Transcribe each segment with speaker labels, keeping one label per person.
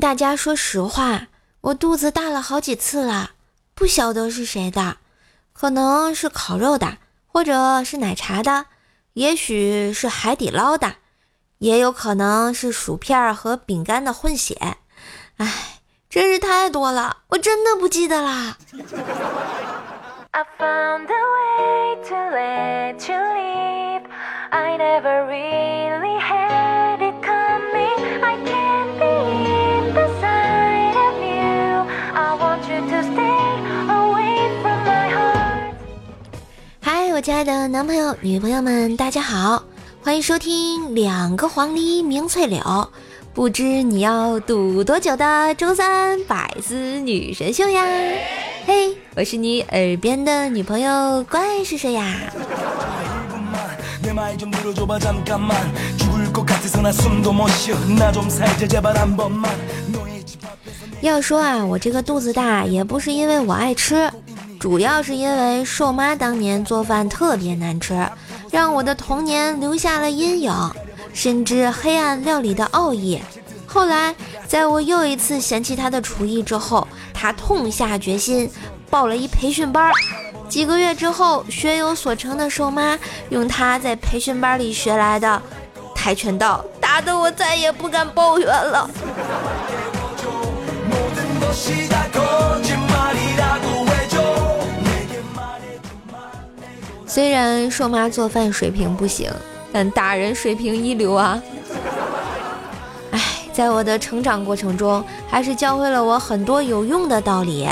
Speaker 1: 大家说实话，我肚子大了好几次了，不晓得是谁的，可能是烤肉的，或者是奶茶的，也许是海底捞的，也有可能是薯片和饼干的混血。哎，真是太多了，我真的不记得啦。亲爱的男朋友、女朋友们，大家好，欢迎收听两个黄鹂鸣翠柳，不知你要赌多久的周三百思女神秀呀！嘿，我是你耳边的女朋友，乖是谁呀？要说啊，我这个肚子大也不是因为我爱吃。主要是因为瘦妈当年做饭特别难吃，让我的童年留下了阴影，深知黑暗料理的奥义。后来，在我又一次嫌弃她的厨艺之后，她痛下决心报了一培训班。几个月之后，学有所成的瘦妈用她在培训班里学来的跆拳道，打得我再也不敢抱怨了。虽然瘦妈做饭水平不行，但打人水平一流啊！哎，在我的成长过程中，还是教会了我很多有用的道理。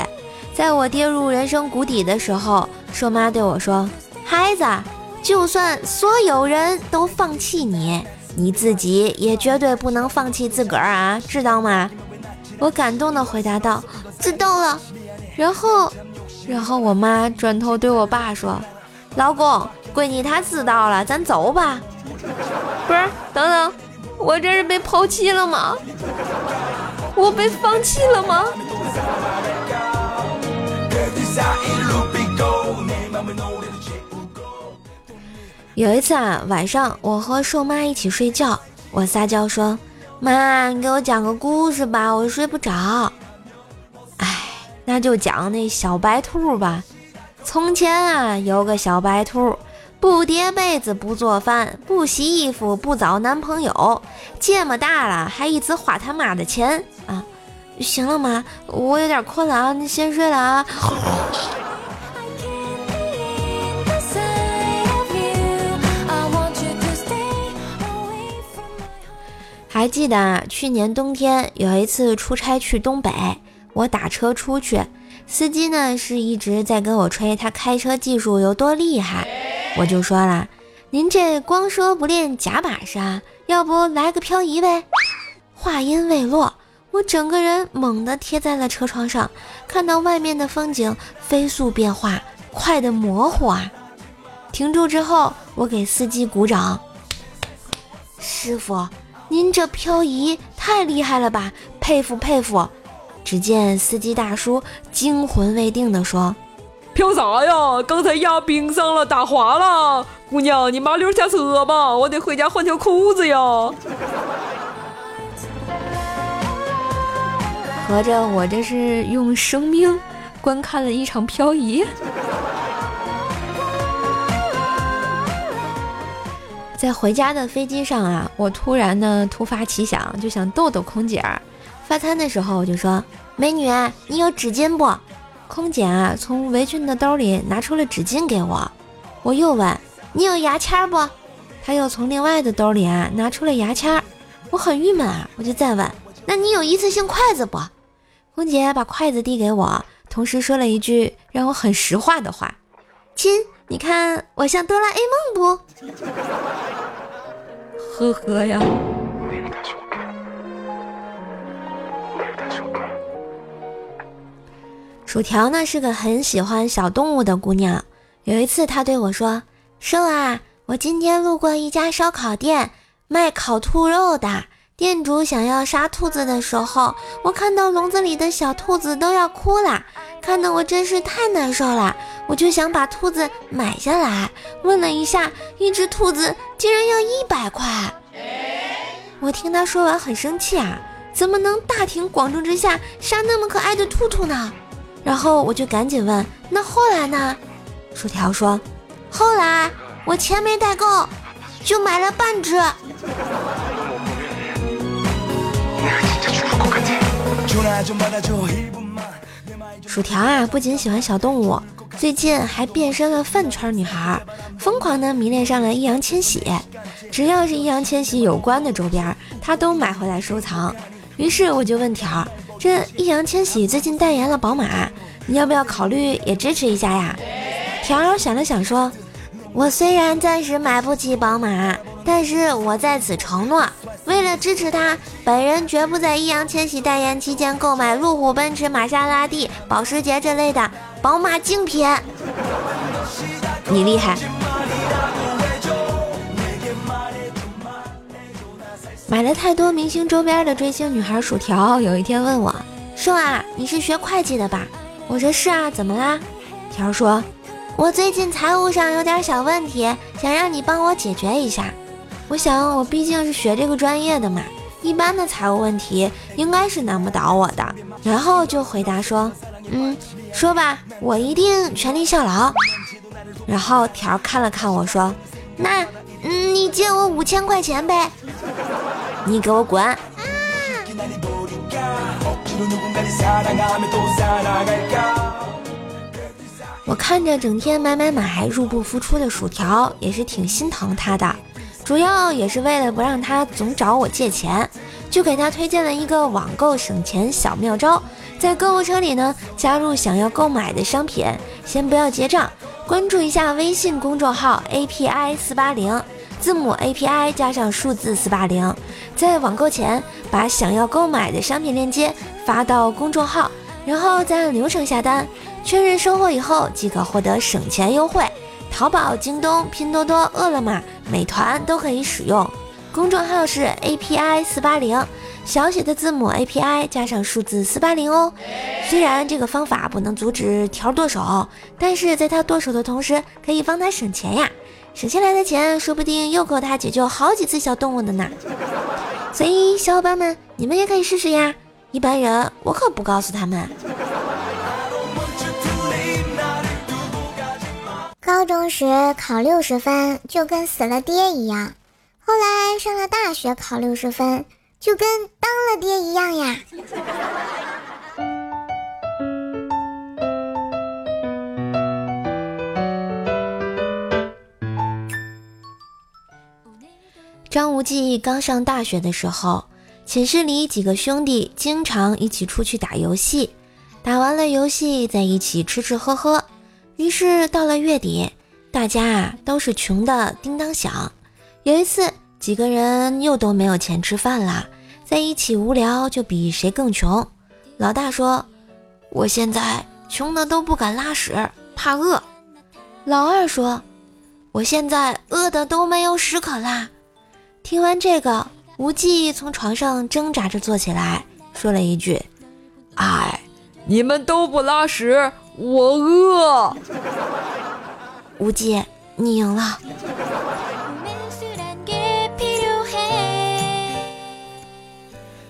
Speaker 1: 在我跌入人生谷底的时候，瘦妈对我说：“孩子，就算所有人都放弃你，你自己也绝对不能放弃自个儿啊，知道吗？”我感动地回答道：“知道了。”然后，然后我妈转头对我爸说。老公，闺女她知道了，咱走吧。不是，等等，我这是被抛弃了吗？我被放弃了吗？有一次啊，晚上我和瘦妈一起睡觉，我撒娇说：“妈，你给我讲个故事吧，我睡不着。”哎，那就讲那小白兔吧。从前啊，有个小白兔，不叠被子，不做饭，不洗衣服，不找男朋友。这么大了，还一直花他妈的钱啊！行了妈，我有点困了啊，你先睡了啊。还记得啊去年冬天有一次出差去东北，我打车出去。司机呢是一直在跟我吹他开车技术有多厉害，我就说了，您这光说不练假把式啊，要不来个漂移呗？话音未落，我整个人猛地贴在了车窗上，看到外面的风景飞速变化，快的模糊啊！停住之后，我给司机鼓掌，师傅，您这漂移太厉害了吧，佩服佩服！只见司机大叔惊魂未定地说：“
Speaker 2: 飘啥呀？刚才压冰上了，打滑了。姑娘，你麻溜下车吧，我得回家换条裤子呀。”
Speaker 1: 合着我这是用生命观看了一场漂移。在回家的飞机上啊，我突然呢突发奇想，就想逗逗空姐儿。发餐的时候，我就说：“美女，你有纸巾不？”空姐啊，从围裙的兜里拿出了纸巾给我。我又问：“你有牙签不？”她又从另外的兜里啊拿出了牙签。我很郁闷啊，我就再问：“那你有一次性筷子不？”空姐把筷子递给我，同时说了一句让我很实话的话：“亲，你看我像哆啦 A 梦不？”
Speaker 2: 呵呵呀。
Speaker 1: 薯条呢是个很喜欢小动物的姑娘。有一次，她对我说：“瘦啊，我今天路过一家烧烤店，卖烤兔肉的。店主想要杀兔子的时候，我看到笼子里的小兔子都要哭了，看得我真是太难受了。我就想把兔子买下来，问了一下，一只兔子竟然要一百块。我听他说完很生气啊。”怎么能大庭广众之下杀那么可爱的兔兔呢？然后我就赶紧问：“那后来呢？”薯条说：“后来我钱没带够，就买了半只。”薯条啊，不仅喜欢小动物，最近还变身了饭圈女孩，疯狂的迷恋上了易烊千玺。只要是易烊千玺有关的周边，他都买回来收藏。于是我就问条儿：“这易烊千玺最近代言了宝马，你要不要考虑也支持一下呀？”条儿想了想说：“我虽然暂时买不起宝马，但是我在此承诺。”为了支持他，本人绝不在易烊千玺代言期间购买路虎、奔驰、玛莎拉蒂、保时捷这类的宝马精品。你厉害！买了太多明星周边的追星女孩薯条，有一天问我：“说啊，你是学会计的吧？”我说：“是啊，怎么啦？”条说：“我最近财务上有点小问题，想让你帮我解决一下。”我想，我毕竟是学这个专业的嘛，一般的财务问题应该是难不倒我的。然后就回答说：“嗯，说吧，我一定全力效劳。”然后条看了看我说：“那，嗯，你借我五千块钱呗。” 你给我滚！我看着整天买买买、入不敷出的薯条，也是挺心疼他的。主要也是为了不让他总找我借钱，就给他推荐了一个网购省钱小妙招，在购物车里呢加入想要购买的商品，先不要结账，关注一下微信公众号 API 四八零，字母 API 加上数字四八零，在网购前把想要购买的商品链接发到公众号，然后再按流程下单，确认收货以后即可获得省钱优惠。淘宝、京东、拼多多、饿了么、美团都可以使用。公众号是 API 四八零，小写的字母 API 加上数字四八零哦。虽然这个方法不能阻止条剁手，但是在他剁手的同时，可以帮他省钱呀。省下来的钱，说不定又够他解救好几次小动物的呢。所以小伙伴们，你们也可以试试呀。一般人我可不告诉他们。
Speaker 3: 高中时考六十分就跟死了爹一样，后来上了大学考六十分就跟当了爹一样呀。
Speaker 1: 张无忌刚上大学的时候，寝室里几个兄弟经常一起出去打游戏，打完了游戏在一起吃吃喝喝。于是到了月底，大家啊都是穷的叮当响。有一次，几个人又都没有钱吃饭啦，在一起无聊就比谁更穷。老大说：“我现在穷的都不敢拉屎，怕饿。”老二说：“我现在饿的都没有屎可拉。”听完这个，无忌从床上挣扎着坐起来，说了一句：“
Speaker 2: 哎，你们都不拉屎。”我饿，
Speaker 1: 无忌，你赢了。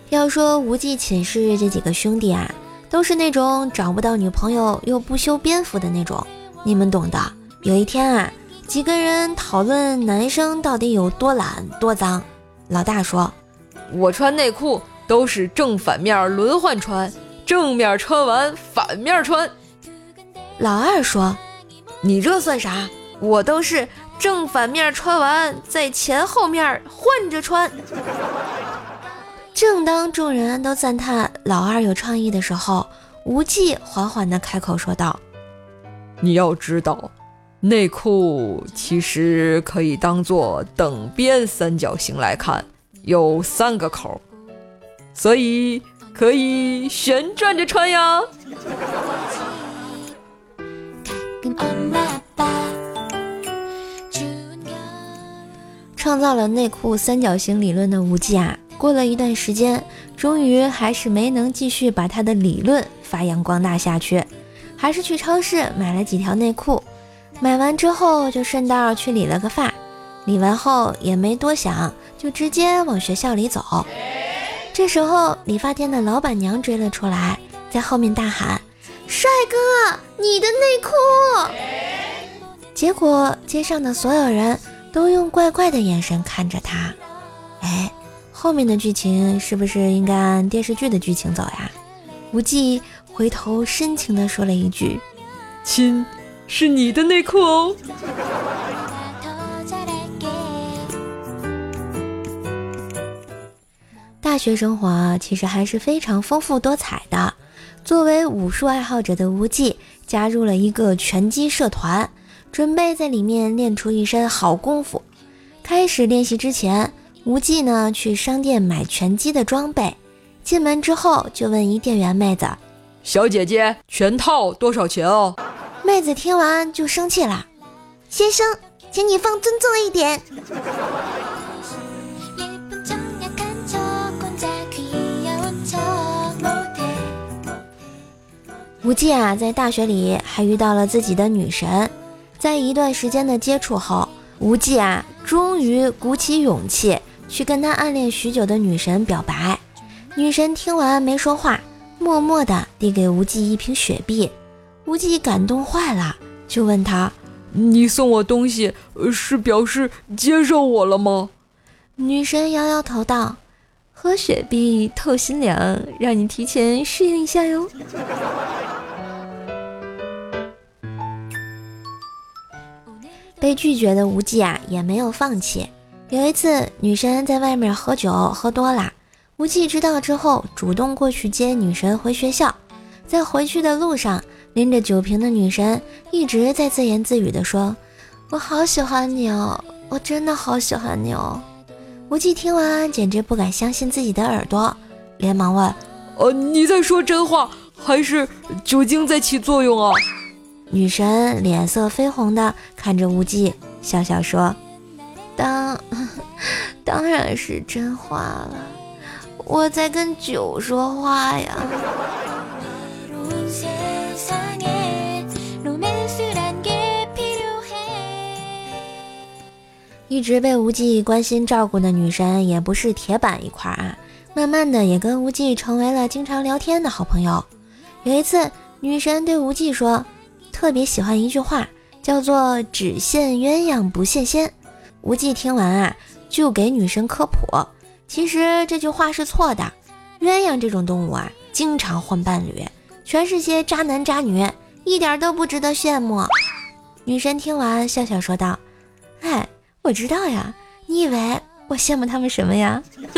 Speaker 1: 要说无忌寝室这几个兄弟啊，都是那种找不到女朋友又不修边幅的那种，你们懂的。有一天啊，几个人讨论男生到底有多懒多脏。老大说：“
Speaker 2: 我穿内裤都是正反面轮换穿，正面穿完反面穿。”
Speaker 1: 老二说：“你这算啥？我都是正反面穿完，在前后面换着穿。”正当众人都赞叹老二有创意的时候，无忌缓缓地开口说道：“
Speaker 2: 你要知道，内裤其实可以当做等边三角形来看，有三个口，所以可以旋转着穿呀。”
Speaker 1: 创造了内裤三角形理论的无忌啊，过了一段时间，终于还是没能继续把他的理论发扬光大下去，还是去超市买了几条内裤，买完之后就顺道去理了个发，理完后也没多想，就直接往学校里走。这时候，理发店的老板娘追了出来，在后面大喊：“帅哥，你的内裤！”结果街上的所有人都用怪怪的眼神看着他。哎，后面的剧情是不是应该按电视剧的剧情走呀？无忌回头深情地说了一句：“
Speaker 2: 亲，是你的内裤哦。”
Speaker 1: 大学生活其实还是非常丰富多彩的。作为武术爱好者的无忌，加入了一个拳击社团。准备在里面练出一身好功夫。开始练习之前，无忌呢去商店买拳击的装备。进门之后就问一店员妹子：“
Speaker 2: 小姐姐，拳套多少钱哦？”
Speaker 1: 妹子听完就生气了：“
Speaker 3: 先生，请你放尊重一点。”
Speaker 1: 无忌啊，在大学里还遇到了自己的女神。在一段时间的接触后，无忌啊，终于鼓起勇气去跟他暗恋许久的女神表白。女神听完没说话，默默地递给无忌一瓶雪碧。无忌感动坏了，就问他：“
Speaker 2: 你送我东西是表示接受我了吗？”
Speaker 1: 女神摇摇头道：“喝雪碧透心凉，让你提前适应一下哟。”被拒绝的无忌啊，也没有放弃。有一次，女神在外面喝酒喝多了，无忌知道之后，主动过去接女神回学校。在回去的路上，拎着酒瓶的女神一直在自言自语地说：“我好喜欢你哦，我真的好喜欢你哦。”无忌听完，简直不敢相信自己的耳朵，连忙问：“
Speaker 2: 呃，你在说真话，还是酒精在起作用啊？”
Speaker 1: 女神脸色绯红的看着无忌，笑笑说：“当 当然是真话了，我在跟酒说话呀。”一直被无忌关心照顾的女神也不是铁板一块啊，慢慢的也跟无忌成为了经常聊天的好朋友。有一次，女神对无忌说。特别喜欢一句话，叫做“只羡鸳鸯不羡仙”。无忌听完啊，就给女神科普，其实这句话是错的。鸳鸯这种动物啊，经常换伴侣，全是些渣男渣女，一点都不值得羡慕。女神听完笑笑说道：“哎，我知道呀，你以为我羡慕他们什么呀？”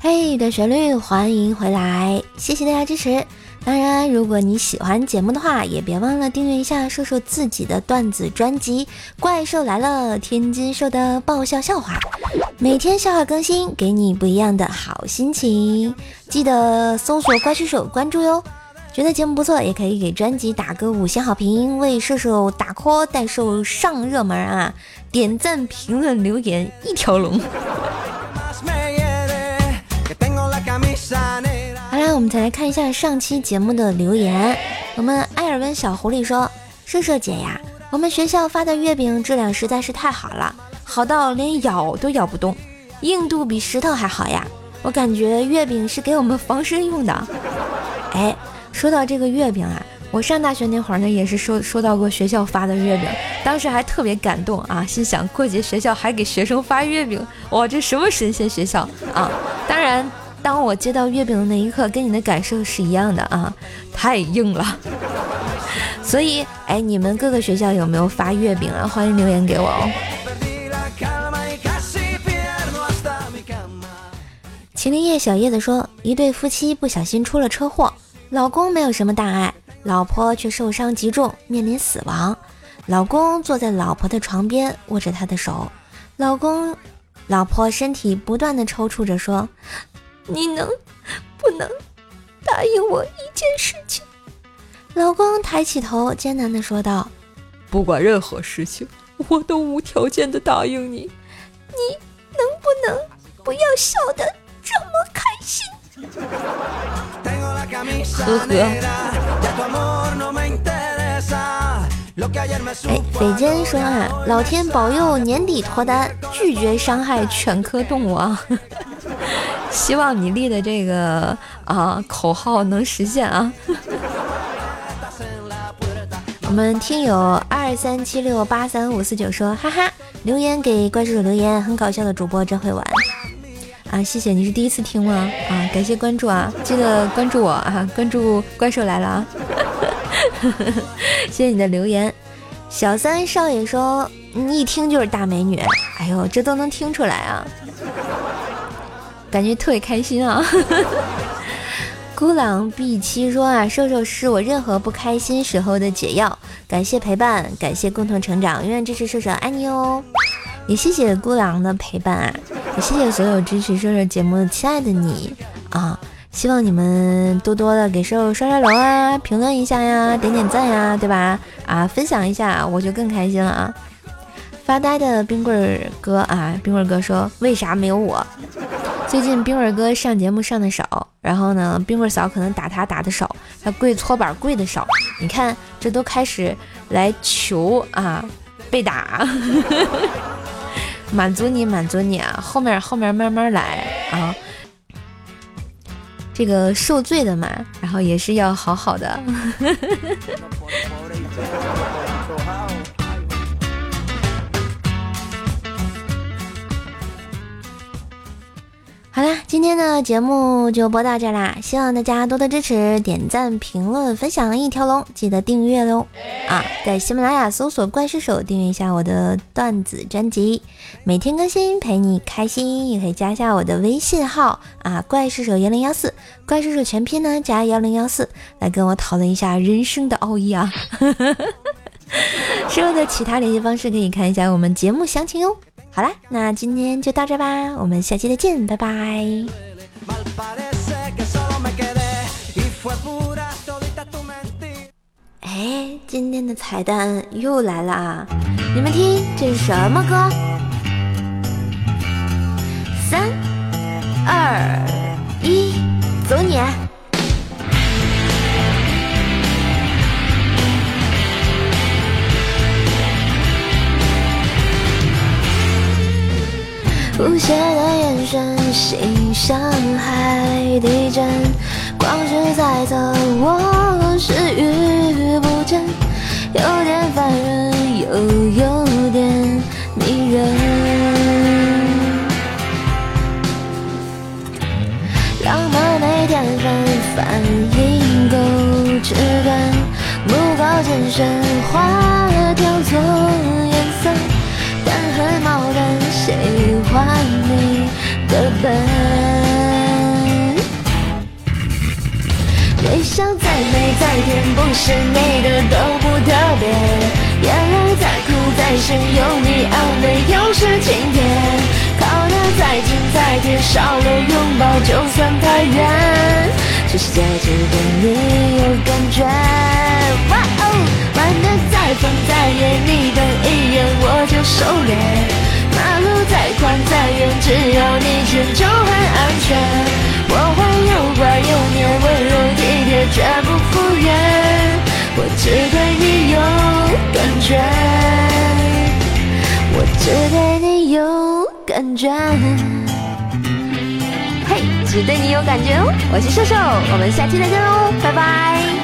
Speaker 1: 嘿的旋律，欢迎回来，谢谢大家支持。当然，如果你喜欢节目的话，也别忘了订阅一下瘦瘦自己的段子专辑《怪兽来了》，天津兽的爆笑笑话，每天笑话更新，给你不一样的好心情。记得搜索“怪兽手”关注哟。觉得节目不错，也可以给专辑打个五星好评，为瘦瘦打 call，带瘦上热门啊！点赞、评论、留言一条龙。们再来看一下上期节目的留言。我们艾尔文小狐狸说：“射射姐呀，我们学校发的月饼质量实在是太好了，好到连咬都咬不动，硬度比石头还好呀！我感觉月饼是给我们防身用的。”哎。说到这个月饼啊，我上大学那会儿呢，也是收收到过学校发的月饼，当时还特别感动啊，心想过节学校还给学生发月饼，哇，这什么神仙学校啊！当然，当我接到月饼的那一刻，跟你的感受是一样的啊，太硬了。所以，哎，你们各个学校有没有发月饼啊？欢迎留言给我哦。麒麟叶小叶子说，一对夫妻不小心出了车祸。老公没有什么大碍，老婆却受伤极重，面临死亡。老公坐在老婆的床边，握着她的手。老公，老婆身体不断的抽搐着说：“你能不能答应我一件事情？”老公抬起头，艰难的说道：“
Speaker 2: 不管任何事情，我都无条件的答应你。
Speaker 1: 你能不能不要笑得这么开心？
Speaker 2: 呵
Speaker 1: 呵。哎，北间说啊，老天保佑年底脱单，拒绝伤害犬科动物啊！希望你立的这个啊口号能实现啊！我们听友二三七六八三五四九说，哈哈，留言给怪兽留言，很搞笑的主播真会玩啊！谢谢，你是第一次听吗？啊，感谢关注啊，记得关注我啊，关注怪兽来了啊！谢谢你的留言，小三少爷说你，一听就是大美女，哎呦，这都能听出来啊，感觉特别开心啊！孤狼 B 七说啊，瘦瘦是我任何不开心时候的解药，感谢陪伴，感谢共同成长，永远支持瘦瘦，爱你哦！也谢谢孤狼的陪伴啊，也谢谢所有支持瘦瘦节目的亲爱的你啊！希望你们多多的给瘦瘦刷刷楼啊，评论一下呀，点点赞呀，对吧？啊，分享一下，我就更开心了啊！发呆的冰棍儿哥啊，冰棍儿哥说，为啥没有我？最近冰棍哥上节目上的少，然后呢，冰棍嫂可能打他打的少，他跪搓板跪的少。你看，这都开始来求啊，被打，满足你，满足你啊！后面后面慢慢来啊，这个受罪的嘛，然后也是要好好的。好啦，今天的节目就播到这啦，希望大家多多支持，点赞、评论、分享一条龙，记得订阅喽！啊，在喜马拉雅搜索“怪兽手”，订阅一下我的段子专辑，每天更新，陪你开心。也可以加一下我的微信号啊，怪兽手幺零幺四，怪兽手全拼呢加幺零幺四，来跟我讨论一下人生的奥义啊！所有的其他联系方式可以看一下我们节目详情哟。好啦，那今天就到这吧，我们下期再见，拜拜。哎，今天的彩蛋又来了啊！你们听，这是什么歌？三、二、一，走你！不屑的眼神，心像海地震。光是在测，我是遇不见，有点烦人，又有点迷人。浪漫没天分，反应够迟钝，不够谨慎，的本？微笑再美再甜，不是你的都不特别。眼泪再苦再咸，有你安慰又是晴天。靠得再近再贴，少了拥抱就算太远。这世界只对你有感觉。哇哦，玩得再疯再野，你等一眼我就收敛。马路再宽再远，只要你牵就很安全。我会又乖又黏，温柔体贴，绝不敷衍。我只对你有感觉，我只对你有感觉。嘿，只对你有感觉哦！我是瘦瘦，我们下期再见喽，拜拜。